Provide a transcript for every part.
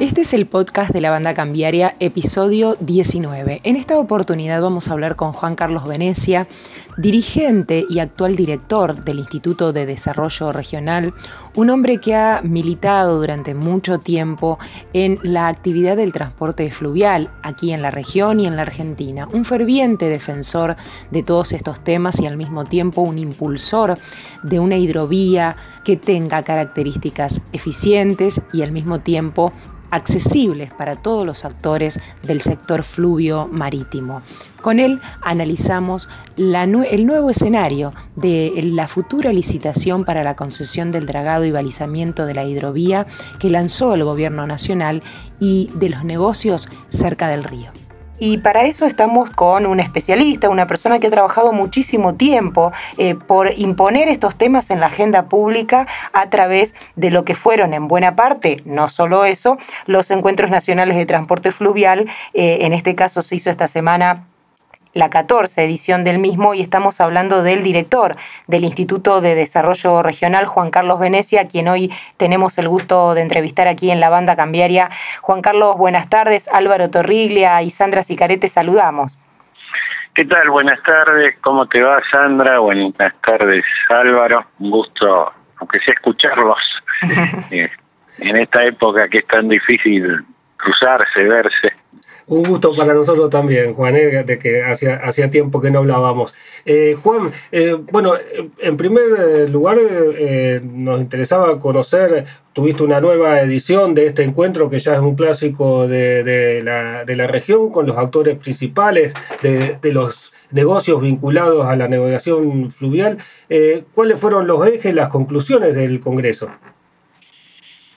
Este es el podcast de la banda cambiaria, episodio 19. En esta oportunidad vamos a hablar con Juan Carlos Venecia, dirigente y actual director del Instituto de Desarrollo Regional, un hombre que ha militado durante mucho tiempo en la actividad del transporte fluvial aquí en la región y en la Argentina, un ferviente defensor de todos estos temas y al mismo tiempo un impulsor de una hidrovía que tenga características eficientes y al mismo tiempo accesibles para todos los actores del sector fluvio marítimo. Con él analizamos el nuevo escenario de la futura licitación para la concesión del dragado y balizamiento de la hidrovía que lanzó el Gobierno Nacional y de los negocios cerca del río. Y para eso estamos con un especialista, una persona que ha trabajado muchísimo tiempo eh, por imponer estos temas en la agenda pública a través de lo que fueron en buena parte, no solo eso, los encuentros nacionales de transporte fluvial. Eh, en este caso se hizo esta semana la 14 edición del mismo y estamos hablando del director del Instituto de Desarrollo Regional, Juan Carlos Venecia, quien hoy tenemos el gusto de entrevistar aquí en la banda cambiaria. Juan Carlos, buenas tardes. Álvaro Torriglia y Sandra Sicarete, saludamos. ¿Qué tal? Buenas tardes. ¿Cómo te va, Sandra? Buenas tardes, Álvaro. Un gusto, aunque sea escucharlos eh, en esta época que es tan difícil cruzarse, verse. Un gusto para nosotros también, Juan, eh, de que hacía, hacía tiempo que no hablábamos. Eh, Juan, eh, bueno, en primer lugar nos interesaba conocer, tuviste una nueva edición de este encuentro que ya es un clásico de, la, de la, región con los actores principales de, de, los negocios vinculados a la navegación fluvial. ¿Cuáles fueron los ejes, las conclusiones del Congreso?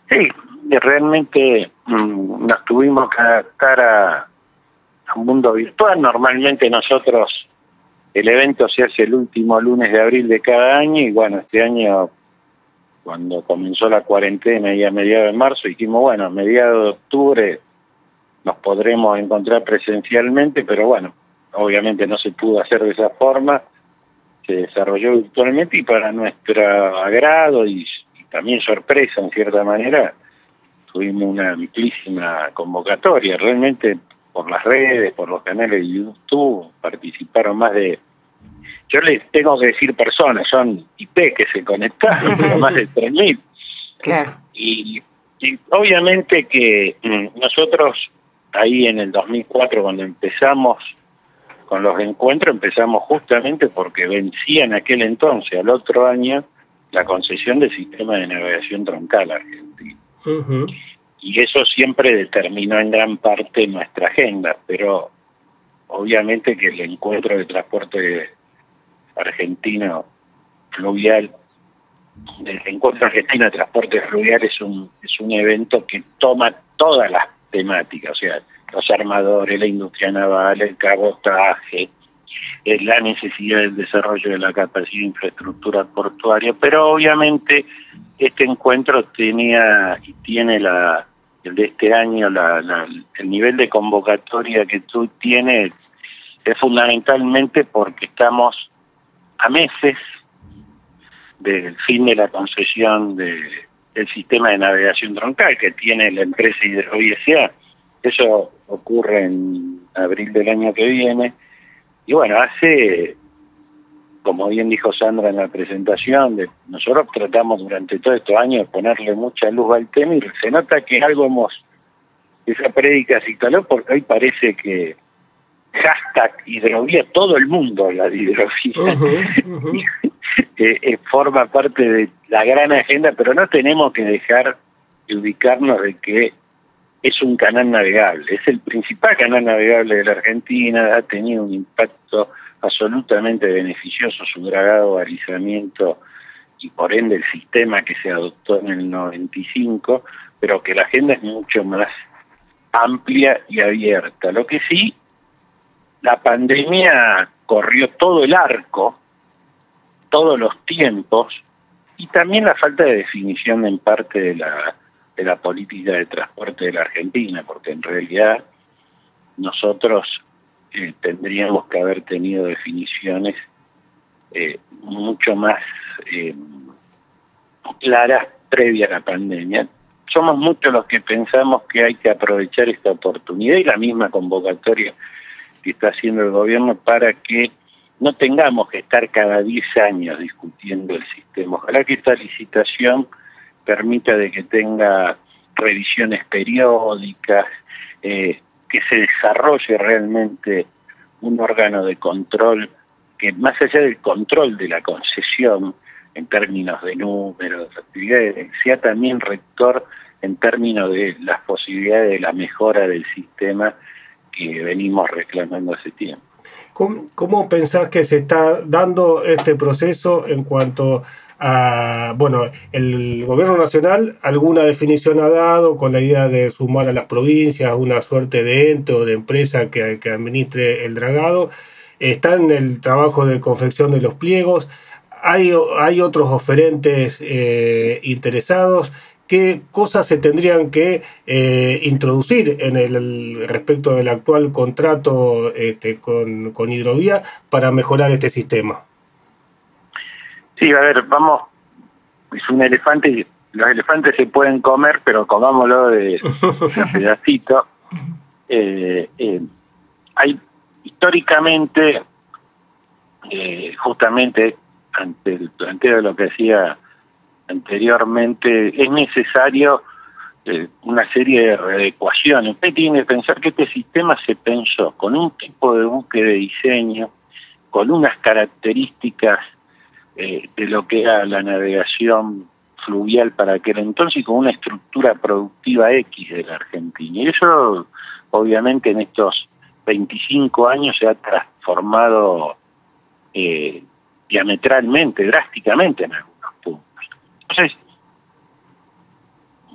Sí, realmente mm, nos tuvimos que adaptar a, un mundo virtual. Normalmente nosotros, el evento se hace el último lunes de abril de cada año y bueno, este año cuando comenzó la cuarentena y a mediados de marzo dijimos, bueno, a mediados de octubre nos podremos encontrar presencialmente, pero bueno, obviamente no se pudo hacer de esa forma, se desarrolló virtualmente y para nuestro agrado y también sorpresa en cierta manera, tuvimos una amplísima convocatoria, realmente por las redes, por los canales de YouTube, participaron más de, yo les tengo que decir personas, son IP que se conectaron, más de 3.000. Claro. Y, y obviamente que mm, nosotros ahí en el 2004 cuando empezamos con los encuentros empezamos justamente porque vencía en aquel entonces, al otro año, la concesión del sistema de navegación troncal argentino. Y eso siempre determinó en gran parte nuestra agenda, pero obviamente que el encuentro de transporte argentino fluvial, el encuentro argentino de transporte fluvial es un, es un evento que toma todas las temáticas, o sea, los armadores, la industria naval, el cabotaje, la necesidad del desarrollo de la capacidad de infraestructura portuaria, pero obviamente este encuentro tenía y tiene la el de este año la, el nivel de convocatoria que tú tienes es fundamentalmente porque estamos a meses del fin de la concesión de, del sistema de navegación troncal que tiene la empresa Hidrovía Eso ocurre en abril del año que viene. Y bueno, hace como bien dijo Sandra en la presentación, de, nosotros tratamos durante todo estos años de ponerle mucha luz al tema y se nota que algo hemos, esa prédica se instaló porque hoy parece que hashtag hidrovía, todo el mundo la de hidrovía, eh, forma parte de la gran agenda, pero no tenemos que dejar de ubicarnos de que es un canal navegable, es el principal canal navegable de la Argentina, ha tenido un impacto absolutamente beneficioso su dragado balizamiento y por ende el sistema que se adoptó en el 95, pero que la agenda es mucho más amplia y abierta. Lo que sí, la pandemia corrió todo el arco, todos los tiempos, y también la falta de definición en parte de la, de la política de transporte de la Argentina, porque en realidad nosotros eh, tendríamos que haber tenido definiciones eh, mucho más eh, claras previa a la pandemia, somos muchos los que pensamos que hay que aprovechar esta oportunidad y la misma convocatoria que está haciendo el gobierno para que no tengamos que estar cada 10 años discutiendo el sistema. Ojalá que esta licitación permita de que tenga revisiones periódicas, eh, que se desarrolle realmente un órgano de control que más allá del control de la concesión en términos de números, de actividades, sea también rector en términos de las posibilidades de la mejora del sistema que venimos reclamando hace tiempo. ¿Cómo, cómo pensás que se está dando este proceso en cuanto bueno, el gobierno nacional alguna definición ha dado con la idea de sumar a las provincias una suerte de ente o de empresa que, administre el dragado. Está en el trabajo de confección de los pliegos. Hay, hay otros oferentes eh, interesados. ¿Qué cosas se tendrían que eh, introducir en el, respecto del actual contrato este, con, con Hidrovía para mejorar este sistema? Sí, a ver, vamos, es un elefante, y los elefantes se pueden comer, pero comámoslo de, pedacito. Eh, eh, hay históricamente, eh, justamente ante el planteo de lo que decía anteriormente, es necesario una serie de ecuaciones. Usted tiene que pensar que este sistema se pensó con un tipo de buque de diseño, con unas características eh, de lo que era la navegación fluvial para aquel entonces y con una estructura productiva X de la Argentina. Y eso, obviamente, en estos 25 años se ha transformado eh, diametralmente, drásticamente en algunos puntos. Entonces,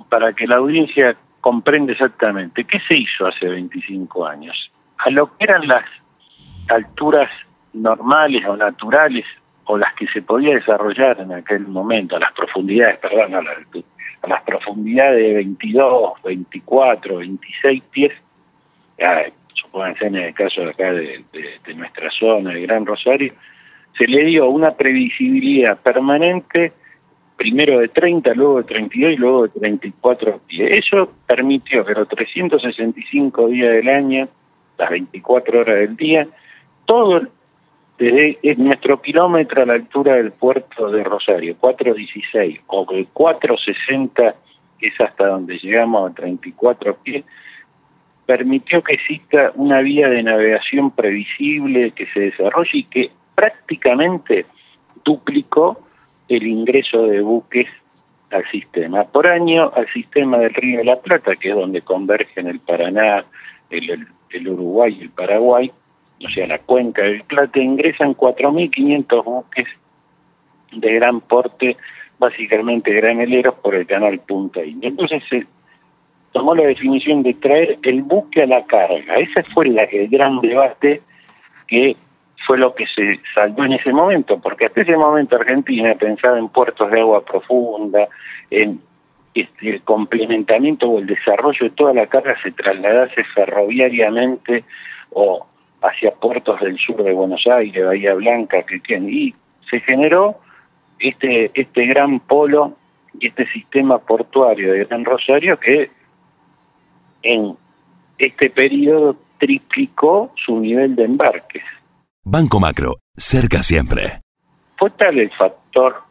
para que la audiencia comprenda exactamente qué se hizo hace 25 años, a lo que eran las alturas normales o naturales o las que se podía desarrollar en aquel momento, a las profundidades, perdón, a, las profundidades de 22, 24, 26 pies, supónganse en el caso de acá de, nuestra zona, de Gran Rosario, se le dio una previsibilidad permanente, primero de 30, luego de 32 y luego de 34 pies. Eso permitió que los 365 días del año, las 24 horas del día, todo desde nuestro kilómetro a la altura del puerto de Rosario, 416, o el 460, que es hasta donde llegamos a 34 pies, permitió que exista una vía de navegación previsible que se desarrolle y que prácticamente duplicó el ingreso de buques al sistema. Por año, al sistema del Río de la Plata, que es donde convergen el Paraná, el Uruguay y el Paraguay, o sea, la cuenca del Plata, ingresan 4.500 buques de gran porte, básicamente graneleros, por el canal Punta India. Entonces se tomó la definición de traer el buque a la carga. Ese fue el gran debate que fue lo que se saldó en ese momento, porque hasta ese momento Argentina pensaba en puertos de agua profunda, en este, el complementamiento o el desarrollo de toda la carga se trasladase ferroviariamente o hacia puertos del sur de Buenos Aires, Bahía Blanca, que y se generó este este gran polo y este sistema portuario de Gran Rosario que en este periodo triplicó su nivel de embarques. Banco Macro, cerca siempre. Fue tal el factor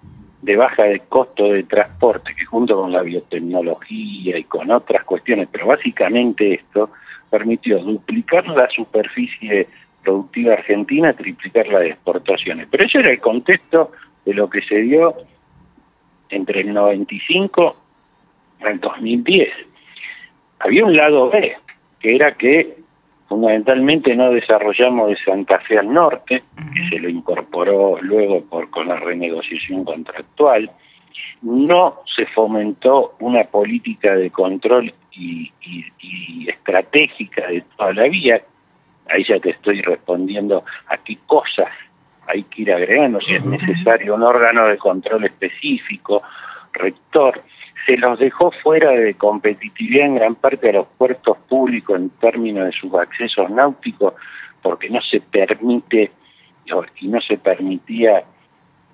de baja de costo de transporte que junto con la biotecnología y con otras cuestiones, pero básicamente esto, permitió duplicar la superficie productiva argentina, triplicar la de exportaciones. Pero ese era el contexto de lo que se dio entre el 95 al 2010. Había un lado B, que era que fundamentalmente no desarrollamos de Santa Fe al norte, que se lo incorporó luego por con la renegociación contractual, no se fomentó una política de control y, estratégica de toda la vía, ahí ya te estoy respondiendo a qué cosas hay que ir agregando, si es necesario un órgano de control específico, rector, se los dejó fuera de competitividad en gran parte de los puertos públicos en términos de sus accesos náuticos, porque no se permite y no se permitía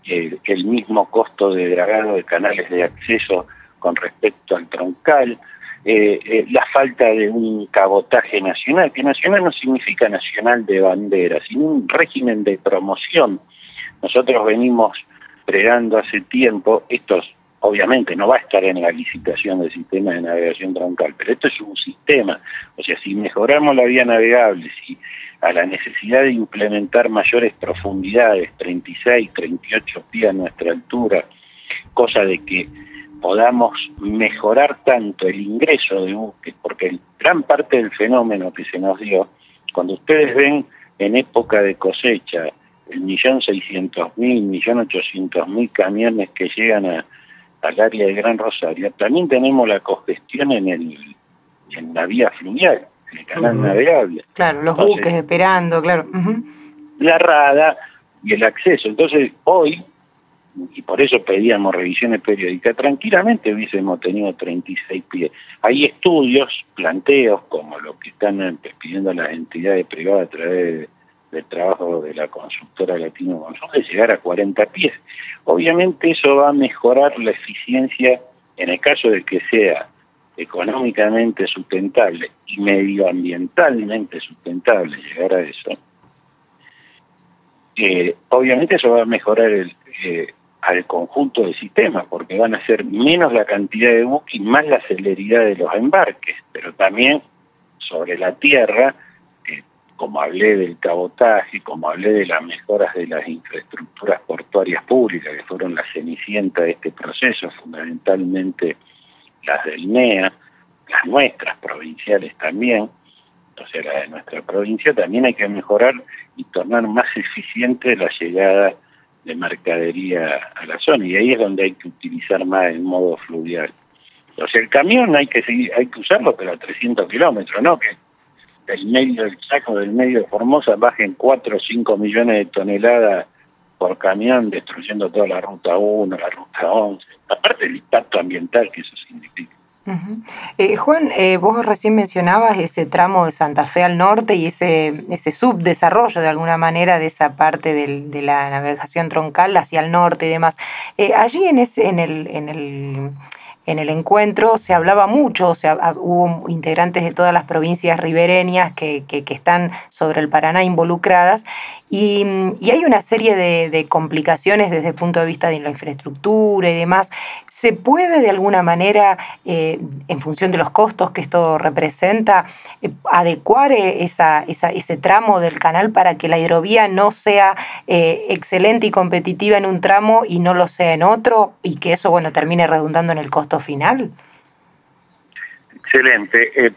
el, el mismo costo de dragado de canales de acceso con respecto al troncal, eh, eh, la falta de un cabotaje nacional, que nacional no significa nacional de bandera, sino un régimen de promoción. Nosotros venimos pregando hace tiempo, esto obviamente no va a estar en la licitación del sistema de navegación troncal, pero esto es un sistema, o sea, si mejoramos la vía navegable, si a la necesidad de implementar mayores profundidades, 36, 38 pies a nuestra altura, cosa de que podamos mejorar tanto el ingreso de buques, porque gran parte del fenómeno que se nos dio, cuando ustedes ven en época de cosecha el millón seiscientos mil, millón ochocientos mil camiones que llegan a, al área de Gran Rosario, también tenemos la congestión en el en la vía fluvial, en el canal navegable. Claro, los buques esperando, claro. La rada y el acceso. Entonces, hoy y por eso pedíamos revisiones periódicas, tranquilamente hubiésemos tenido 36 pies. Hay estudios, planteos, como lo que están eh, pidiendo las entidades privadas a través del trabajo de la consultora Latino Consul, de llegar a 40 pies. Obviamente eso va a mejorar la eficiencia en el caso de que sea económicamente sustentable y medioambientalmente sustentable llegar a eso. Eh, obviamente eso va a mejorar el, eh, al conjunto del sistema, porque van a ser menos la cantidad de buques y más la celeridad de los embarques, pero también sobre la tierra, como hablé del cabotaje, como hablé de las mejoras de las infraestructuras portuarias públicas, que fueron la cenicienta de este proceso, fundamentalmente las del NEA, las nuestras provinciales también, o sea, las de nuestra provincia, también hay que mejorar y tornar más eficiente la llegada de mercadería a la zona y ahí es donde hay que utilizar más el modo fluvial. O sea, el camión hay que seguir, hay que usarlo pero a 300 kilómetros, no que del medio del Chaco, del medio de Formosa bajen 4 o 5 millones de toneladas por camión destruyendo toda la ruta 1, la ruta 11, aparte del impacto ambiental que eso significa. Eh, Juan, eh, vos recién mencionabas ese tramo de Santa Fe al norte y ese, ese subdesarrollo de alguna manera de esa parte del, de la navegación troncal hacia el norte y demás. Eh, allí en, ese, en, el, en el en el encuentro se hablaba mucho, o sea, hubo integrantes de todas las provincias ribereñas que, están sobre el Paraná involucradas y, hay una serie de, complicaciones desde el punto de vista de la infraestructura y demás. ¿Se puede de alguna manera, eh, en función de los costos que esto representa, eh, adecuar eh, ese tramo del canal para que la hidrovía no sea excelente y competitiva en un tramo y no lo sea en otro y que eso bueno termine redundando en el costo final? Excelente.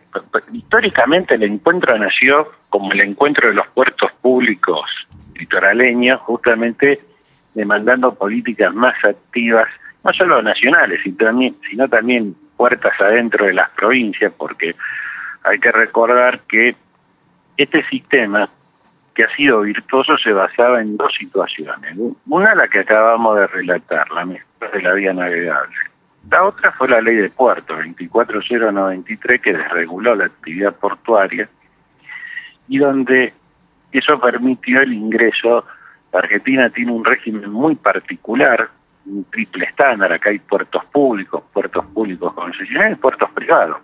históricamente el encuentro nació como el encuentro de los puertos públicos litoraleños, justamente demandando políticas más activas, no solo nacionales, sino también puertas adentro de las provincias, porque hay que recordar que este sistema que ha sido virtuoso se basaba en dos situaciones. Una la que acabamos de relatar, la mejora de la vía navegable. La otra fue la ley de puertos, 24093, que desreguló la actividad portuaria y donde eso permitió el ingreso. Argentina tiene un régimen muy particular, un triple estándar, acá hay puertos públicos, puertos públicos concesionarios y puertos privados.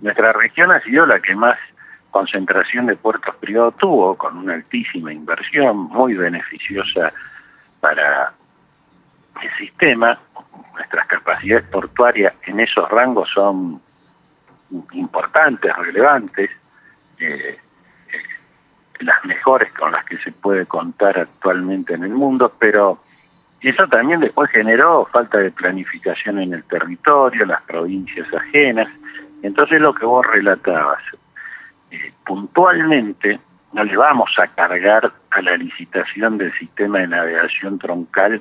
Nuestra región ha sido la que más concentración de puertos privados tuvo, con una altísima inversión, muy beneficiosa para el sistema. Nuestras capacidades portuarias en esos rangos son importantes, relevantes. Eh, las mejores con las que se puede contar actualmente en el mundo, pero eso también después generó falta de planificación en el territorio, las provincias ajenas. Entonces lo que vos relatabas, eh, puntualmente no le vamos a cargar a la licitación del sistema de navegación troncal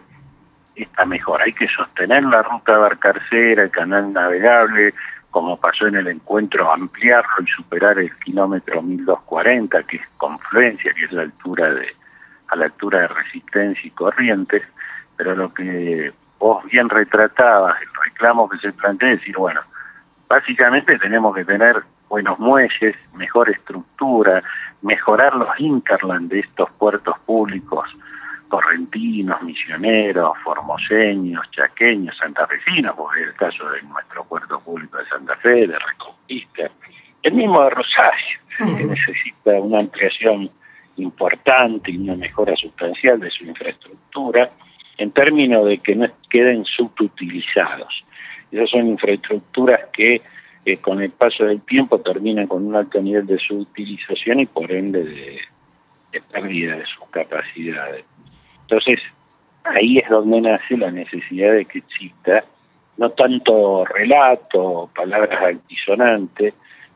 esta mejora. Hay que sostener la ruta barcarcera, el canal navegable, como pasó en el encuentro, ampliarlo y superar el kilómetro 1240, que es confluencia, que es la altura de, a la altura de resistencia y corrientes, pero lo que vos bien retratabas, el reclamo que se plantea es decir, bueno, básicamente tenemos que tener buenos muelles, mejor estructura, mejorar los interland de estos puertos públicos correntinos, misioneros, formoseños, chaqueños, santafesinos, porque es el caso de nuestro puerto público de Santa Fe, de Reconquista, el mismo de Rosario, que necesita una ampliación importante y una mejora sustancial de su infraestructura, en términos de que no queden subutilizados. Esas son infraestructuras que eh, con el paso del tiempo terminan con un alto nivel de subutilización y por ende de, de pérdida de sus capacidades. Entonces, ahí es donde nace la necesidad de que exista no tanto relato, palabras altisonantes,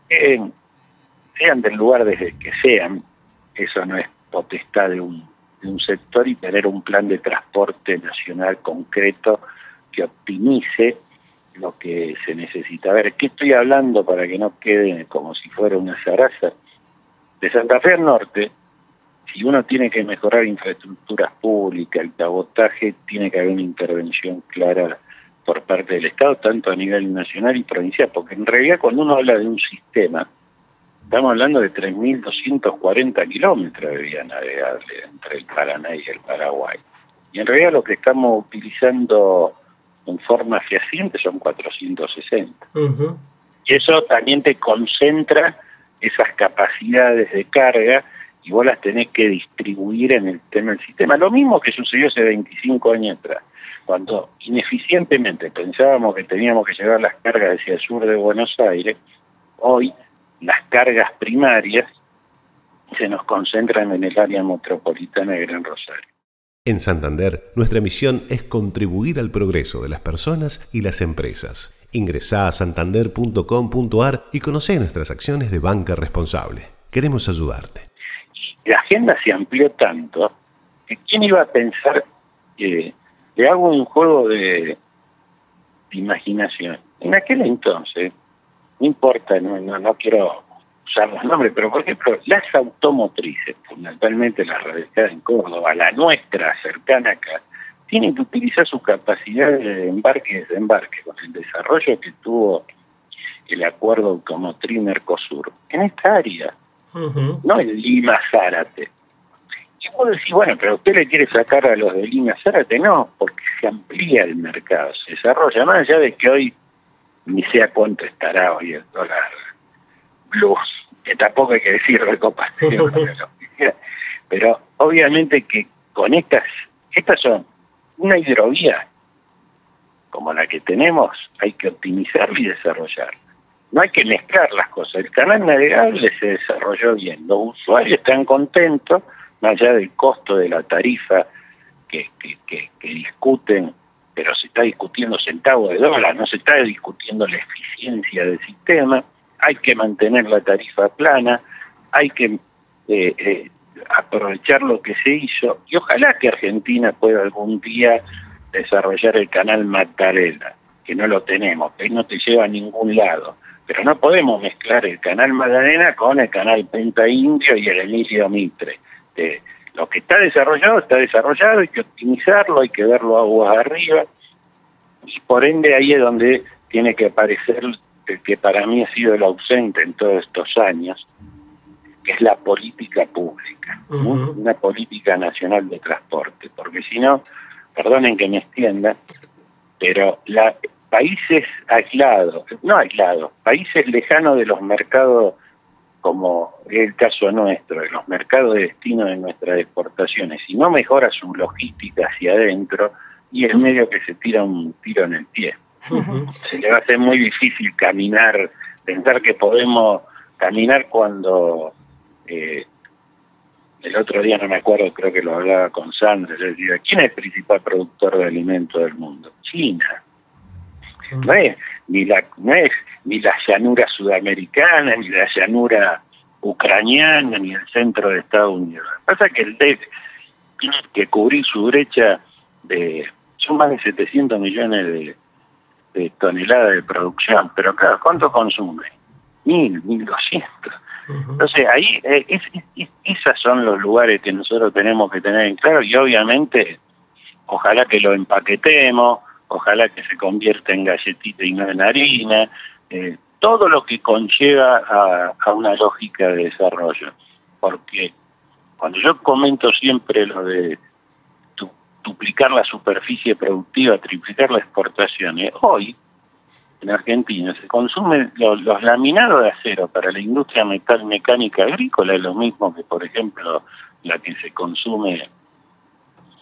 sean del lugar desde que sean, eso no es potestad de un, de un sector y tener un plan de transporte nacional concreto que optimice lo que se necesita. A ver, ¿qué estoy hablando para que no quede como si fuera una zaraza? De Santa Fe al norte, si uno tiene que mejorar infraestructuras públicas, el cabotaje, tiene que haber una intervención clara por parte del Estado, tanto a nivel nacional y provincial, porque en realidad cuando uno habla de un sistema, estamos hablando de 3.240 kilómetros de vía navegable entre el Paraná y el Paraguay. Y en realidad lo que estamos utilizando en forma fehaciente son 460. Y eso también te concentra esas capacidades de carga y vos las tenés que distribuir en el tema del sistema. Lo mismo que sucedió hace 25 años atrás cuando ineficientemente pensábamos que teníamos que llevar las cargas hacia el sur de Buenos Aires, hoy las cargas primarias se nos concentran en el área metropolitana de Gran Rosario. En Santander, nuestra misión es contribuir al progreso de las personas y las empresas. Ingresá a santander.com.ar y conoce nuestras acciones de banca responsable. Queremos ayudarte. La agenda se amplió tanto que quién iba a pensar que le hago un juego de, imaginación. En aquel entonces, no importa, no, quiero usar los nombres, pero por ejemplo, las automotrices, fundamentalmente las radicadas en Córdoba, la nuestra cercana acá, tienen que utilizar su capacidad de embarque y desembarque con el desarrollo que tuvo el acuerdo automotriz Mercosur en esta área, no en Lima Zárate. Y vos decís, bueno, pero usted le quiere sacar a los de línea Zárate, no, porque se amplía el mercado, se desarrolla, más allá de que hoy ni sea cuánto estará hoy el dólar plus, que tampoco hay que decir recopación, pero obviamente que con estas, estas son una hidrovía como la que tenemos, hay que optimizarla y desarrollarla. No hay que mezclar las cosas. El canal navegable se desarrolló bien. Los usuarios están contentos, más allá del costo de la tarifa que, que, discuten, pero se está discutiendo centavos de dólar, no se está discutiendo la eficiencia del sistema, hay que mantener la tarifa plana, hay que eh, eh, aprovechar lo que se hizo y ojalá que Argentina pueda algún día desarrollar el canal Magdalena, que no lo tenemos, que no te lleva a ningún lado. Pero no podemos mezclar el canal Magdalena con el canal Penta Indio y el Emilio Mitre. Lo que está desarrollado está desarrollado, hay que optimizarlo, hay que verlo aguas arriba, y por ende ahí es donde tiene que aparecer el que para mí ha sido el ausente en todos estos años, que es la política pública, una política nacional de transporte, porque si no, perdonen que me extienda, pero la, países aislados, no aislados, países lejanos de los mercados como es el caso nuestro, de los mercados de destino de nuestras exportaciones, si no mejora su logística hacia adentro, y es medio que se tira un tiro en el pie. Se le va a hacer muy difícil caminar, pensar que podemos caminar cuando eh, el otro día no me acuerdo, creo que lo hablaba con Sandra, le decía, ¿quién es el principal productor de alimentos del mundo? China. No es ni la, no es ni la llanura sudamericana, ni la llanura ucraniana, ni el centro de Estados Unidos. Lo que pasa es que el DEF tiene que cubrir su brecha de... Son más de 700 millones de, toneladas de producción, pero claro, ¿cuánto consume? Mil, mil doscientos. Entonces ahí, eh, es, esos son los lugares que nosotros tenemos que tener en claro y obviamente ojalá que lo empaquetemos, ojalá que se convierta en galletita y no en harina, eh, todo lo que conlleva a, una lógica de desarrollo. Porque cuando yo comento siempre lo de duplicar la superficie productiva, triplicar las exportaciones. Hoy, en Argentina, se consumen los, laminados de acero para la industria metal mecánica agrícola, es lo mismo que, por ejemplo, la que se consume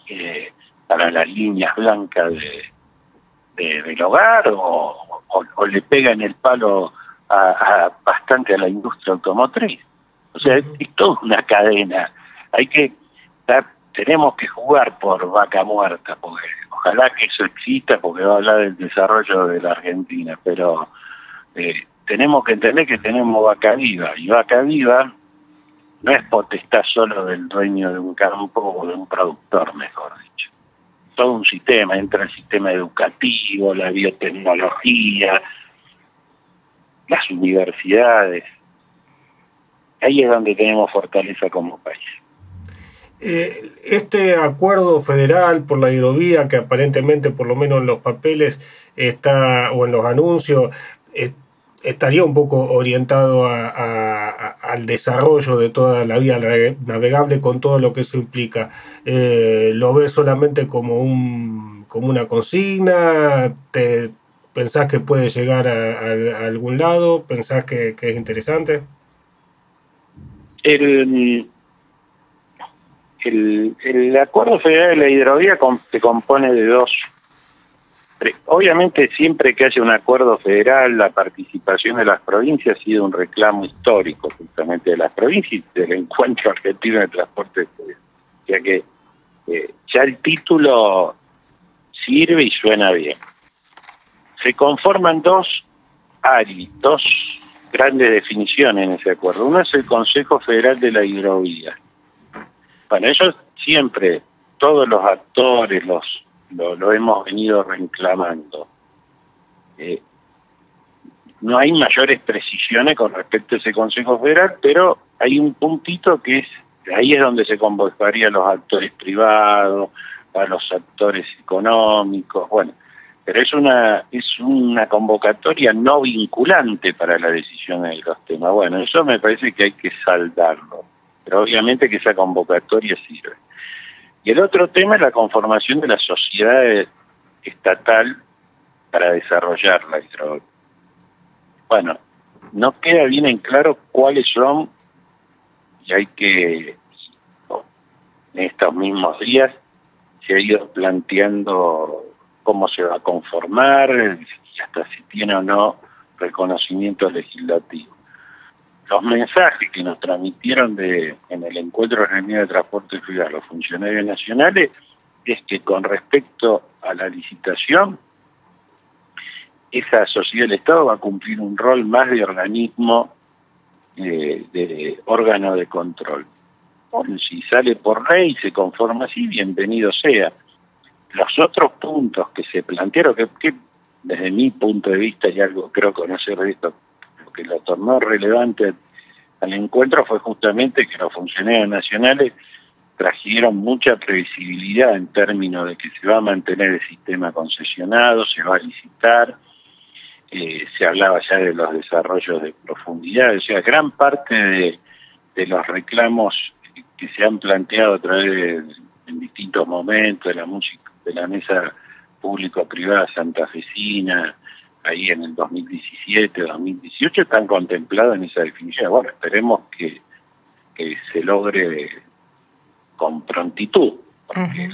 eh, para las líneas blancas de, del hogar o, le pega en el palo a, bastante a la industria automotriz. O sea, es, toda una cadena. Hay que tenemos que jugar por vaca muerta, porque ojalá que eso exista, porque va a hablar del desarrollo de la Argentina, pero eh, tenemos que entender que tenemos vaca viva, y vaca viva no es potestad solo del dueño de un campo o de un productor, mejor dicho. Todo un sistema, entra el sistema educativo, la biotecnología, las universidades. Ahí es donde tenemos fortaleza como país. Eh, este acuerdo federal por la hidrovía, que aparentemente, por lo menos en los papeles está o en los anuncios, eh, estaría un poco orientado al desarrollo de toda la vía navegable con todo lo que eso implica. Eh, ¿Lo ves solamente como, un, como una consigna? ¿Te, ¿Pensás que puede llegar a, algún lado? ¿Pensás que, es interesante? El, el, Acuerdo Federal de la Hidrovía se compone de dos Obviamente siempre que haya un acuerdo federal, la participación de las provincias ha sido un reclamo histórico justamente de las provincias y del encuentro argentino de transporte ya que eh, ya el título sirve y suena bien. Se conforman dos ARI, dos grandes definiciones en ese acuerdo. Uno es el Consejo Federal de la Hidrovía. Bueno, ellos siempre, todos los actores, los lo, hemos venido reclamando. Eh, no hay mayores precisiones con respecto a ese Consejo Federal, pero hay un puntito que es, ahí es donde se convocaría a los actores privados, a los actores económicos, bueno, pero es una, es una convocatoria no vinculante para la decisión de los temas. Bueno, eso me parece que hay que saldarlo, pero obviamente que esa convocatoria sirve. Y el otro tema es la conformación de la sociedad estatal para desarrollar la hidrovía. Bueno, no queda bien en claro cuáles son, y hay que, en estos mismos días, se ha ido planteando cómo se va a conformar y hasta si tiene o no reconocimiento legislativo los mensajes que nos transmitieron de, en el encuentro reunido de transporte fluvial los funcionarios nacionales es que con respecto a la licitación, esa sociedad del Estado va a cumplir un rol más de organismo, eh, de órgano de control. Si sale por ley y se conforma así, bienvenido sea. Los otros puntos que se plantearon, que, que desde mi punto de vista y algo creo conocer de esto que lo tornó relevante al encuentro fue justamente que los funcionarios nacionales trajeron mucha previsibilidad en términos de que se va a mantener el sistema concesionado, se va a licitar, eh, se hablaba ya de los desarrollos de profundidad, o sea, gran parte de, los reclamos que se han planteado a través de, en distintos momentos de la música, de la mesa público-privada santafesina, ahí en el 2017, 2018, están contemplados en esa definición. Bueno, esperemos que, se logre con prontitud, porque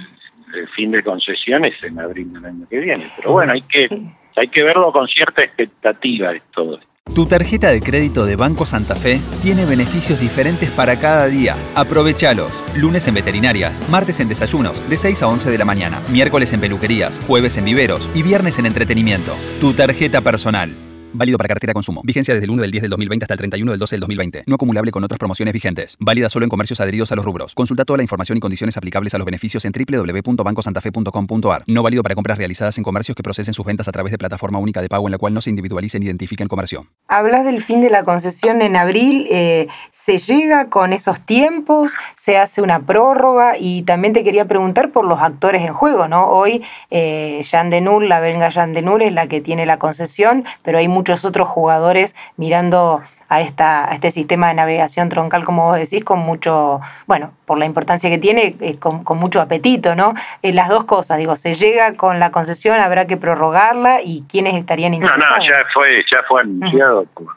el, fin de concesiones es en abril del año que viene. Pero bueno, hay que, hay que verlo con cierta expectativa de todo esto. Tu tarjeta de crédito de Banco Santa Fe tiene beneficios diferentes para cada día. Aprovechalos. Lunes en veterinarias, martes en desayunos, de 6 a 11 de la mañana, miércoles en peluquerías, jueves en viveros y viernes en entretenimiento. Tu tarjeta personal. Válido para cartera consumo. Vigencia desde el 1 del 10 del 2020 hasta el 31 del 12 del 2020. No acumulable con otras promociones vigentes. Válida solo en comercios adheridos a los rubros. Consulta toda la información y condiciones aplicables a los beneficios en www.bancosantafe.com.ar. No válido para compras realizadas en comercios que procesen sus ventas a través de plataforma única de pago en la cual no se individualice ni identifique el comercio. Hablas del fin de la concesión en abril. Eh, ¿Se llega con esos tiempos? ¿Se hace una prórroga? Y también te quería preguntar por los actores en juego, ¿no? Hoy eh, Jean la venga Jean es la que tiene la concesión, pero hay muchos muchos otros jugadores mirando a, esta, a este sistema de navegación troncal, como vos decís, con mucho, bueno, por la importancia que tiene, eh, con, mucho apetito, ¿no? Eh, las dos cosas, digo, se llega con la concesión, habrá que prorrogarla y quiénes estarían interesados. No, no, ya fue, ya fue anunciado por,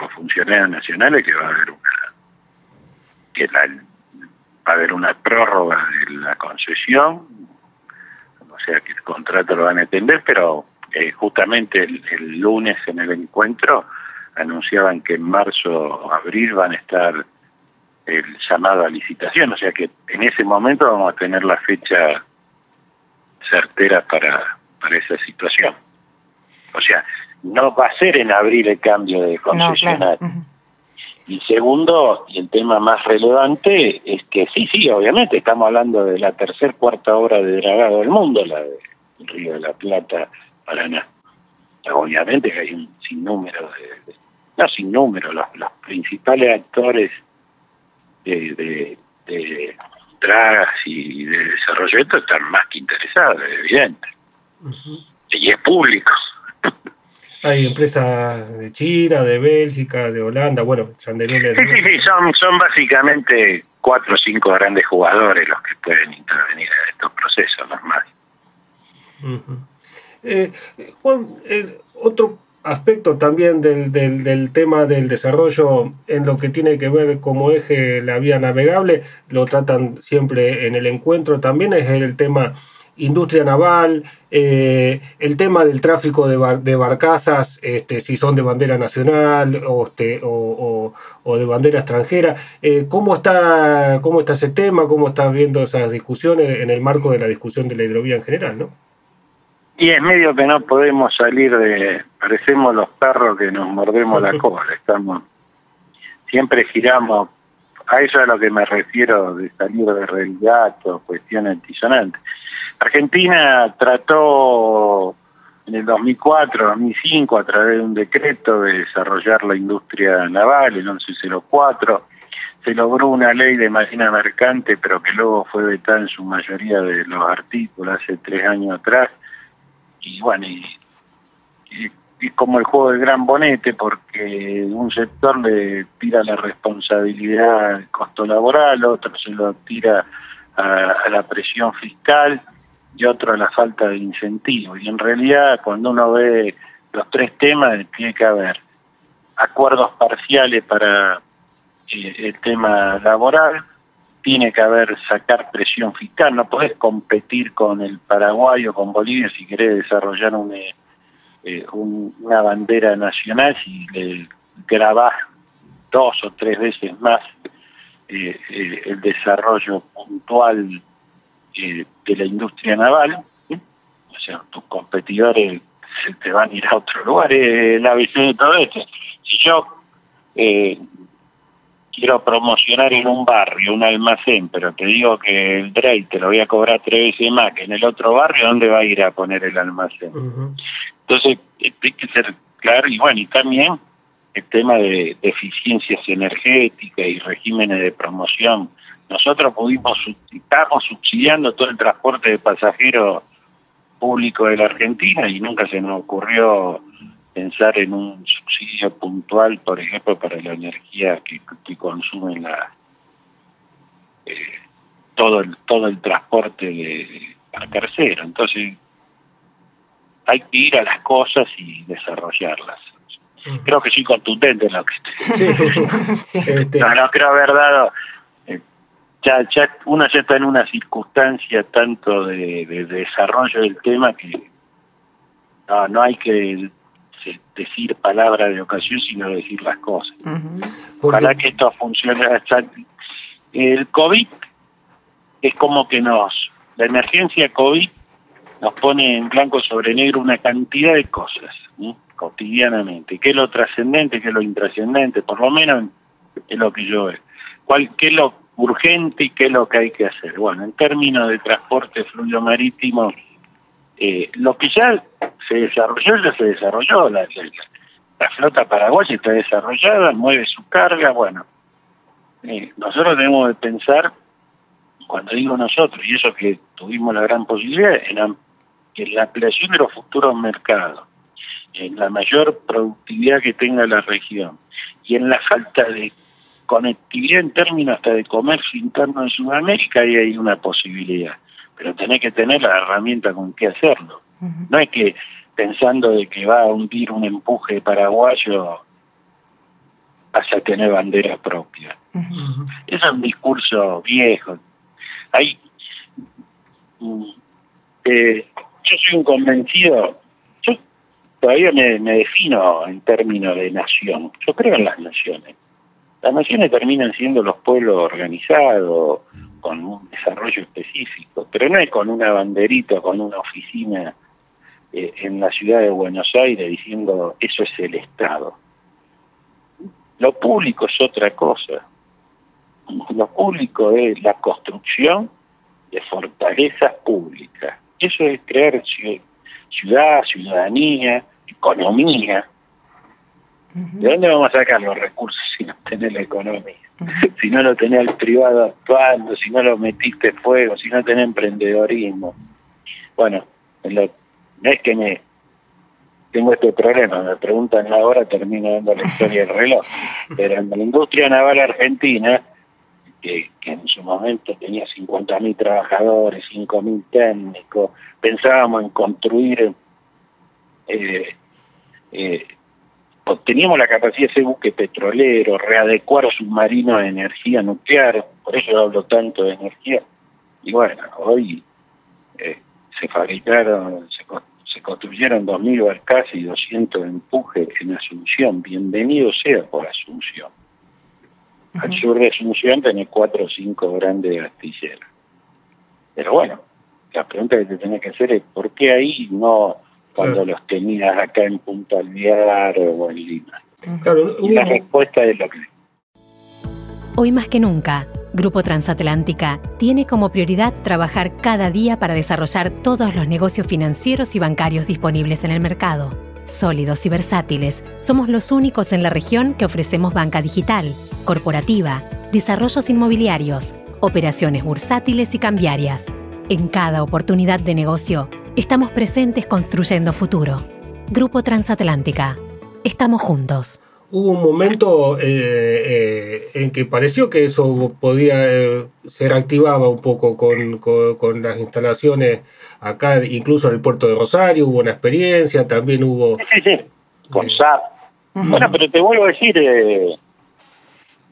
los funcionarios nacionales que va a haber una, que va a haber una prórroga de la concesión, o sea que el contrato lo van a entender, pero eh, justamente el lunes en el encuentro anunciaban que en marzo o abril van a estar el llamado a licitación, o sea que en ese momento vamos a tener la fecha certera para, para esa situación. O sea, no va a ser en abril el cambio de concesionario. Y segundo, y el tema más relevante, es que sí, sí, obviamente estamos hablando de la tercer, cuarta obra de dragado del mundo, la del Río de la Plata, Paraná. Obviamente que hay un sinnúmero de no sin número, los, principales actores de, de, de dragas y de desarrollo están más que interesados, es evidente. Y es público. Hay empresas de China, de Bélgica, de Holanda, bueno, Chandelele. Sí, sí, sí, son, son básicamente cuatro o cinco grandes jugadores los que pueden intervenir en estos procesos normales. Eh, Juan, eh, otro aspecto también del, del, tema del desarrollo en lo que tiene que ver como eje la vía navegable, lo tratan siempre en el encuentro, también es el tema industria naval, eh, el tema del tráfico de, de barcazas, este, si son de bandera nacional o, este, o, de bandera extranjera. Eh, ¿cómo, está, ¿Cómo está ese tema? ¿Cómo estás viendo esas discusiones en el marco de la discusión de la hidrovía en general? ¿no? Y es medio que no podemos salir de, parecemos los perros que nos mordemos la cola, estamos, siempre giramos, a eso es a lo que me refiero de salir de realidad o cuestiones antisonantes. Argentina trató en el 2004, 2005, a través de un decreto de desarrollar la industria naval, el 1104, se logró una ley de marina mercante, pero que luego fue vetada en su mayoría de los artículos hace tres años atrás, y bueno, y, como el juego del gran bonete, porque un sector le tira la responsabilidad al costo laboral, otro se lo tira a, la presión fiscal y otro a la falta de incentivo. Y en realidad, cuando uno ve los tres temas, tiene que haber acuerdos parciales para eh, el tema laboral, tiene que haber sacar presión fiscal, no podés competir con el Paraguay o con Bolivia si querés desarrollar una, eh, una bandera nacional, si le grabás dos o tres veces más eh, eh, el desarrollo puntual de la industria naval, o sea, tus competidores se te van a ir a otro lugar, la visión de todo esto. Si yo quiero promocionar en un barrio, un almacén, pero te digo que el DREI te lo voy a cobrar tres veces más que en el otro barrio, ¿dónde va a ir a poner el almacén? Entonces, hay que ser claro, y bueno, y también el tema de, eficiencias energéticas y regímenes de promoción. Nosotros pudimos, estamos subsidiando todo el transporte de pasajeros público de la Argentina y nunca se nos ocurrió pensar en un subsidio puntual, por ejemplo, para la energía que, que consume la eh, todo el todo el transporte de la tercero. Entonces hay que ir a las cosas y desarrollarlas. Creo que soy contundente en lo que estoy. Este. No, no creo haber dado. Eh, ya, ya uno ya está en una circunstancia tanto de, de desarrollo del tema que no, no hay que decir palabras de ocasión, sino decir las cosas. Para que esto funcione. El COVID es como que nos, la emergencia COVID nos pone en blanco sobre negro una cantidad de cosas cotidianamente. ¿Qué es lo trascendente, qué es lo intrascendente? Por lo menos es lo que yo veo. ¿Cuál, ¿Qué es lo urgente y qué es lo que hay que hacer? Bueno, en términos de transporte fluido marítimo, eh, lo que ya se desarrolló, ya se desarrolló. La, flota paraguaya está desarrollada, mueve su carga. Bueno, eh, nosotros tenemos que pensar, cuando digo nosotros, y eso que tuvimos la gran posibilidad, en, en la ampliación de los futuros mercados, en la mayor productividad que tenga la región y en la falta de conectividad en términos hasta de comercio interno en Sudamérica, ahí hay una posibilidad. Pero tenés que tener la herramienta con que hacerlo. No es que pensando de que va a hundir un empuje paraguayo vas a tener bandera propia. Es un discurso viejo. Hay, mm, eh, yo soy un convencido, yo todavía me, me defino en términos de nación. Yo creo en las naciones. Las naciones terminan siendo los pueblos organizados, con un desarrollo específico, pero no es con una banderita, con una oficina eh, en la ciudad de Buenos Aires diciendo eso es el Estado. Lo público es otra cosa. Lo público es la construcción de fortalezas públicas. Eso es crear ciudad, ciudadanía, economía. ¿De dónde vamos a sacar los recursos si no tenés la economía? Si no lo tenés el privado actuando, si no lo metiste fuego, si no tenés emprendedorismo. Bueno, no es que me tengo este problema, me preguntan ahora, termino dando la historia del reloj. Pero en la industria naval argentina, que, en su momento tenía 50.000 trabajadores, 5.000 técnicos, pensábamos en construir eh, eh, teníamos la capacidad de ese buque petrolero, readecuar submarinos de energía nuclear, por eso yo hablo tanto de energía. Y bueno, hoy eh, se fabricaron, se, construyeron 2.000 barcas y 200 empujes en Asunción. Bienvenido sea por Asunción. Al sur de Asunción tenés cuatro o cinco grandes astilleros. Pero bueno, la pregunta que te tenés que hacer es ¿por qué ahí no cuando los tenías acá en Punta Alvear o en Lima. y la respuesta es lo que... Hoy más que nunca, Grupo Transatlántica tiene como prioridad trabajar cada día para desarrollar todos los negocios financieros y bancarios disponibles en el mercado. Sólidos y versátiles, somos los únicos en la región que ofrecemos banca digital, corporativa, desarrollos inmobiliarios, operaciones bursátiles y cambiarias. En cada oportunidad de negocio, Estamos presentes construyendo futuro. Grupo Transatlántica. Estamos juntos. Hubo un momento eh, eh, en que pareció que eso podía, eh, se reactivaba un poco con, las instalaciones acá, incluso en el puerto de Rosario, hubo una experiencia, también hubo... Sí, sí, con SAP. Bueno, pero te vuelvo a decir,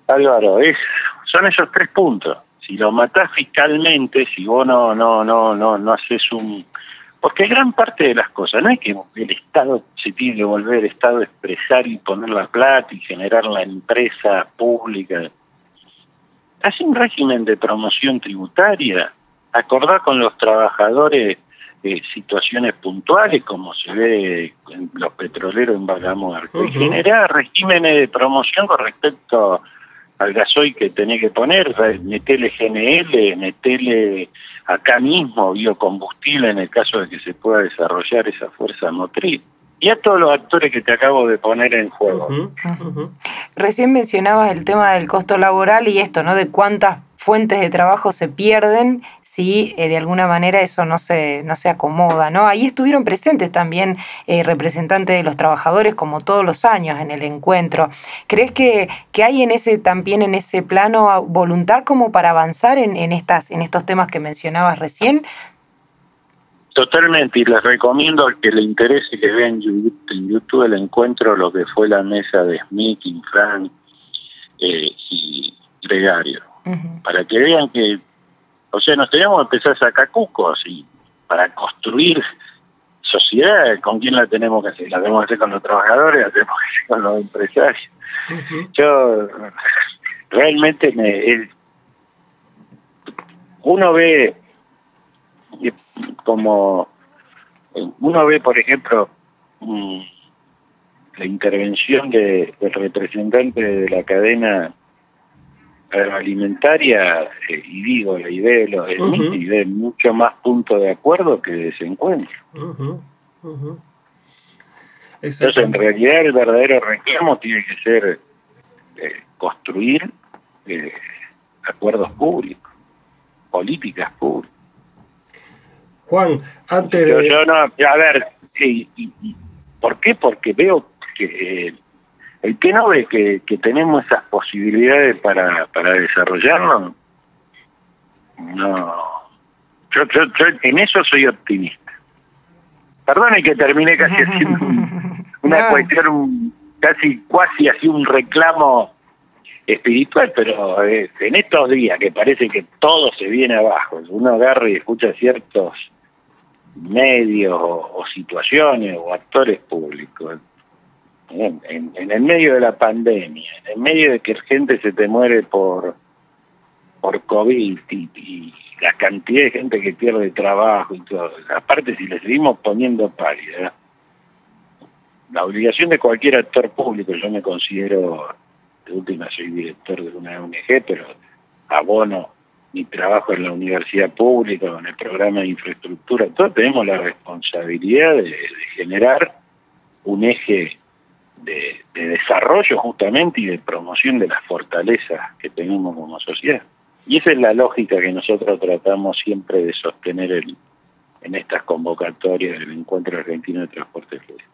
Álvaro, es, son esos tres puntos. Si lo matás fiscalmente, si vos no, no, no, no, no haces un porque gran parte de las cosas, no es que el Estado se tiene que volver Estado expresar y poner la plata y generar la empresa pública. Hace un régimen de promoción tributaria, acordar con los trabajadores eh, situaciones puntuales, como se ve en los petroleros en Bagamoyo, y generar regímenes de promoción con respecto al gasoil que tenés que poner, metele GNL, metele acá mismo biocombustible en el caso de que se pueda desarrollar esa fuerza motriz. Y a todos los actores que te acabo de poner en juego. Recién mencionabas el tema del costo laboral y esto, ¿no? De cuántas fuentes de trabajo se pierden si eh, de alguna manera eso no se, no se acomoda. ¿no? Ahí estuvieron presentes también eh, representantes de los trabajadores, como todos los años en el encuentro. ¿Crees que, que hay en ese, también en ese plano voluntad como para avanzar en, en, estas, en estos temas que mencionabas recién? Totalmente, y les recomiendo al que le interese que vean en YouTube el encuentro, lo que fue la mesa de Smith, Infran eh, y Gregario para que vean que, o sea, nos tenemos que empezar a sacar cucos y para construir sociedad, ¿con quién la tenemos que hacer? La tenemos que hacer con los trabajadores, la tenemos que hacer con los empresarios. Yo realmente me... uno ve como uno ve por ejemplo mm, la intervención de, del representante de la cadena alimentaria, eh, y digo, la idea de los y de mucho más punto de acuerdo que desencuentro. Entonces, en realidad, el verdadero reclamo tiene que ser eh, construir eh, acuerdos públicos, políticas públicas. Juan, antes de... Yo, no, a ver, ¿Por qué? Porque veo que el que no ve que, tenemos esas posibilidades para, para desarrollarlo, no. Yo, yo, yo en eso soy optimista. Perdone que termine casi haciendo una cuestión, casi, casi así un reclamo espiritual, pero eh, en estos días que parece que todo se viene abajo, uno agarra y escucha ciertos medios o situaciones o actores públicos en, el medio de la pandemia, en el medio de que gente se te muere por, por COVID y, la cantidad de gente que pierde trabajo y todo, aparte si le seguimos poniendo pálida, la obligación de cualquier actor público, yo me considero, de última soy director de una ONG, pero abono mi trabajo en la universidad pública, en el programa de infraestructura, todos tenemos la responsabilidad de generar un eje de, desarrollo justamente y de promoción de las fortalezas que tenemos como sociedad. Y esa es la lógica que nosotros tratamos siempre de sostener en estas convocatorias del Encuentro Argentino de Transporte Fluvial.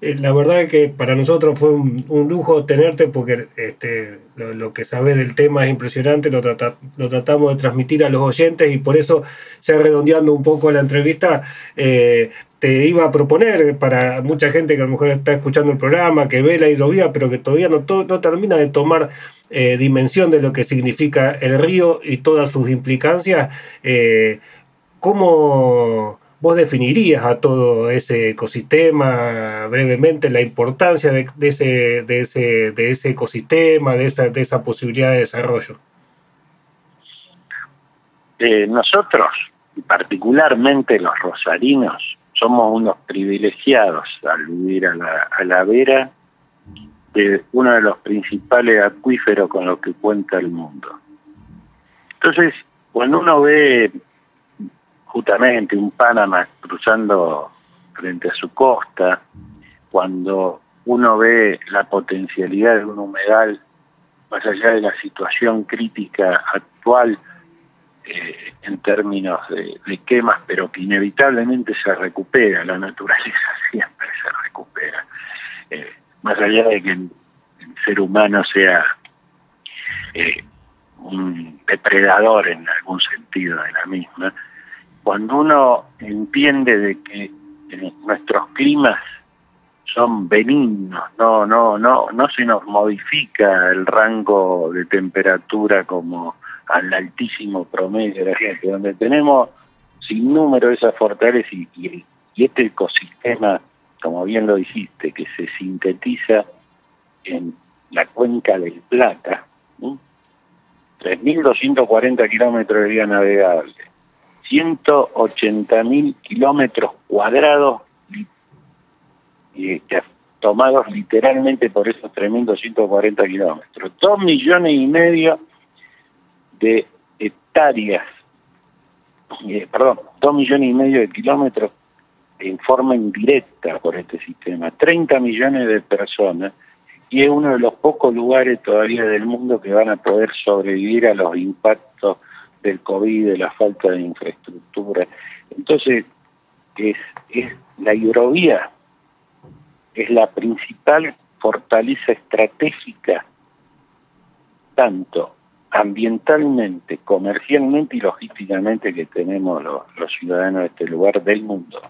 Eh, la verdad que para nosotros fue un, lujo tenerte porque este, lo, que sabes del tema es impresionante, lo, lo tratamos de transmitir a los oyentes y por eso, ya redondeando un poco la entrevista, eh, te iba a proponer para mucha gente que a lo mejor está escuchando el programa, que ve la hidrovía, pero que todavía no, no termina de tomar eh, dimensión de lo que significa el río y todas sus implicancias, ¿cómo vos definirías a todo ese ecosistema brevemente la importancia de, ese, de, ese, de ese ecosistema, de esa, de esa posibilidad de desarrollo? Eh, nosotros, y particularmente los rosarinos, somos unos privilegiados al vivir a la, a la vera de uno de los principales acuíferos con los que cuenta el mundo. Entonces, cuando uno ve justamente un Panamá cruzando frente a su costa, cuando uno ve la potencialidad de un humedal, más allá de la situación crítica actual eh, en términos de, quemas, pero que inevitablemente se recupera, la naturaleza siempre se recupera, eh, más allá de que el, ser humano sea eh, un depredador en algún sentido de la misma, cuando uno entiende de que nuestros climas son benignos, no, no, no, no se nos modifica el rango de temperatura como al altísimo promedio de la gente, donde tenemos sin número esas fortalezas y, y, este ecosistema, como bien lo dijiste, que se sintetiza en la cuenca del Plata, 3.240 kilómetros de vía navegable, 180 mil kilómetros cuadrados tomados literalmente por esos tremendos 140 kilómetros. Dos millones y medio de hectáreas, eh, perdón, dos millones y medio de kilómetros en forma indirecta por este sistema, 30 millones de personas y es uno de los pocos lugares todavía del mundo que van a poder sobrevivir a los impactos del COVID, de la falta de infraestructura. Entonces, es, la hidrovía es la principal fortaleza estratégica, tanto ambientalmente, comercialmente y logísticamente que tenemos los, los ciudadanos de este lugar del mundo.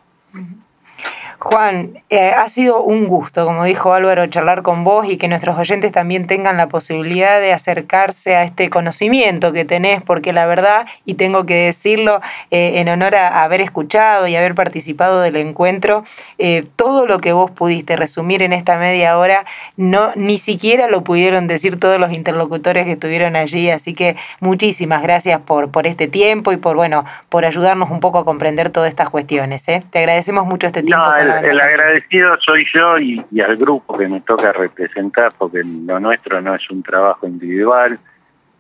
Juan, eh, ha sido un gusto, como dijo Álvaro, charlar con vos y que nuestros oyentes también tengan la posibilidad de acercarse a este conocimiento que tenés, porque la verdad, y tengo que decirlo eh, en honor a haber escuchado y haber participado del encuentro, eh, todo lo que vos pudiste resumir en esta media hora, no, ni siquiera lo pudieron decir todos los interlocutores que estuvieron allí, así que muchísimas gracias por, por este tiempo y por, bueno, por ayudarnos un poco a comprender todas estas cuestiones. Te agradecemos mucho este tiempo el, agradecido soy yo y, al grupo que me toca representar, porque lo nuestro no es un trabajo individual.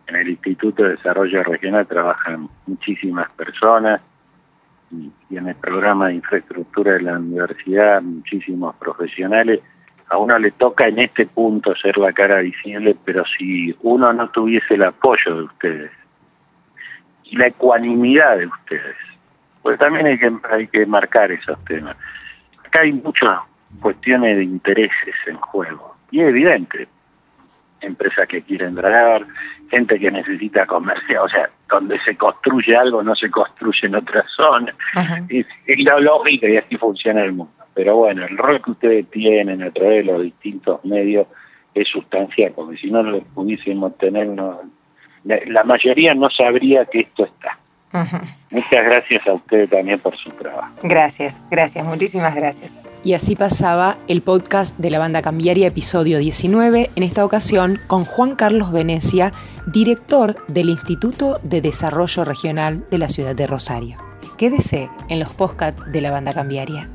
En el Instituto de Desarrollo Regional trabajan muchísimas personas y, en el programa de infraestructura de la universidad muchísimos profesionales. A uno le toca en este punto ser la cara visible, pero si uno no tuviese el apoyo de ustedes y la ecuanimidad de ustedes, pues también hay que, hay que marcar esos temas acá hay muchos cuestiones de intereses en juego. Y es evidente, empresas que quieren dragar, gente que necesita comercio, o sea, donde se construye algo no se construye en otra zona. Es, es lógico y así funciona el mundo. Pero bueno, el rol que ustedes tienen a través de los distintos medios es sustancial, porque si no lo pudiésemos tener, no, la, la mayoría no sabría que esto está. Muchas gracias a ustedes también por su trabajo. Gracias, gracias, muchísimas gracias. Y así pasaba el podcast de la banda cambiaria, episodio 19, en esta ocasión con Juan Carlos Venecia, director del Instituto de Desarrollo Regional de la ciudad de Rosario. Quédese en los podcasts de la banda cambiaria.